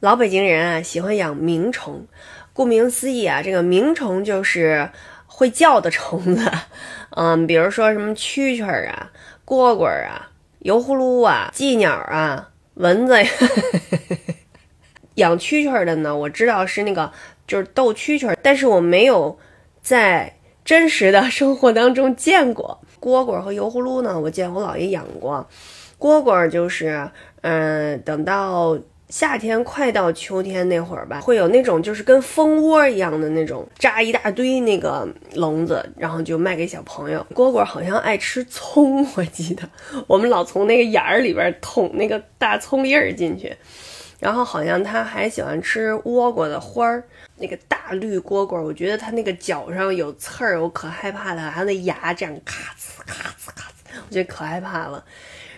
老北京人啊，喜欢养鸣虫。顾名思义啊，这个鸣虫就是会叫的虫子。嗯，比如说什么蛐蛐儿啊、蝈蝈儿啊、油葫芦啊、鸡鸟啊、蚊子呀。养蛐蛐儿的呢，我知道是那个就是斗蛐蛐儿，但是我没有在真实的生活当中见过蝈蝈和油葫芦呢。我见我姥爷养过蝈蝈，就是嗯，等到。夏天快到秋天那会儿吧，会有那种就是跟蜂窝一样的那种扎一大堆那个笼子，然后就卖给小朋友。蝈蝈好像爱吃葱，我记得我们老从那个眼儿里边捅那个大葱叶儿进去。然后好像它还喜欢吃倭瓜的花儿。那个大绿蝈蝈，我觉得它那个脚上有刺儿，我可害怕它，还有那牙这样咔呲咔呲咔呲，我觉得可害怕了。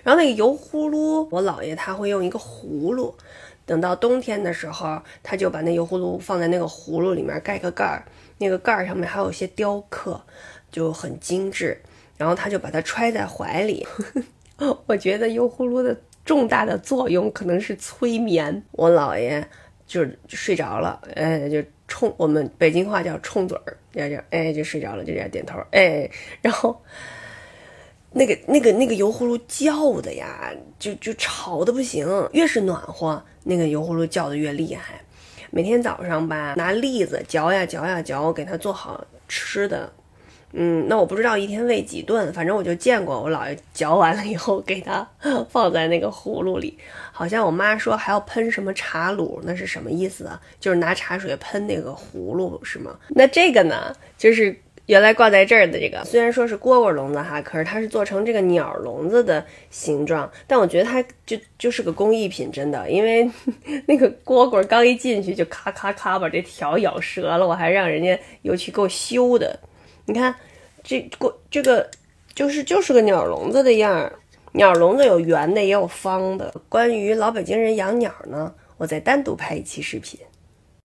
然后那个油葫芦，我姥爷他会用一个葫芦，等到冬天的时候，他就把那油葫芦放在那个葫芦里面盖个盖儿，那个盖儿上面还有一些雕刻，就很精致。然后他就把它揣在怀里。我觉得油葫芦的重大的作用可能是催眠。我姥爷就睡着了，哎，就冲我们北京话叫冲嘴儿，这样哎就睡着了，就这样点头，哎，然后。那个、那个、那个油葫芦叫的呀，就就吵的不行。越是暖和，那个油葫芦叫的越厉害。每天早上吧，拿栗子嚼呀嚼呀嚼，给它做好吃的。嗯，那我不知道一天喂几顿，反正我就见过我姥爷嚼完了以后，给它 放在那个葫芦里。好像我妈说还要喷什么茶卤，那是什么意思啊？就是拿茶水喷那个葫芦是吗？那这个呢，就是。原来挂在这儿的这个，虽然说是蝈蝈笼子哈，可是它是做成这个鸟笼子的形状，但我觉得它就就是个工艺品，真的，因为 那个蝈蝈刚一进去就咔咔咔把这条咬折了，我还让人家又去给我修的。你看，这过这个就是就是个鸟笼子的样儿，鸟笼子有圆的也有方的。关于老北京人养鸟呢，我再单独拍一期视频。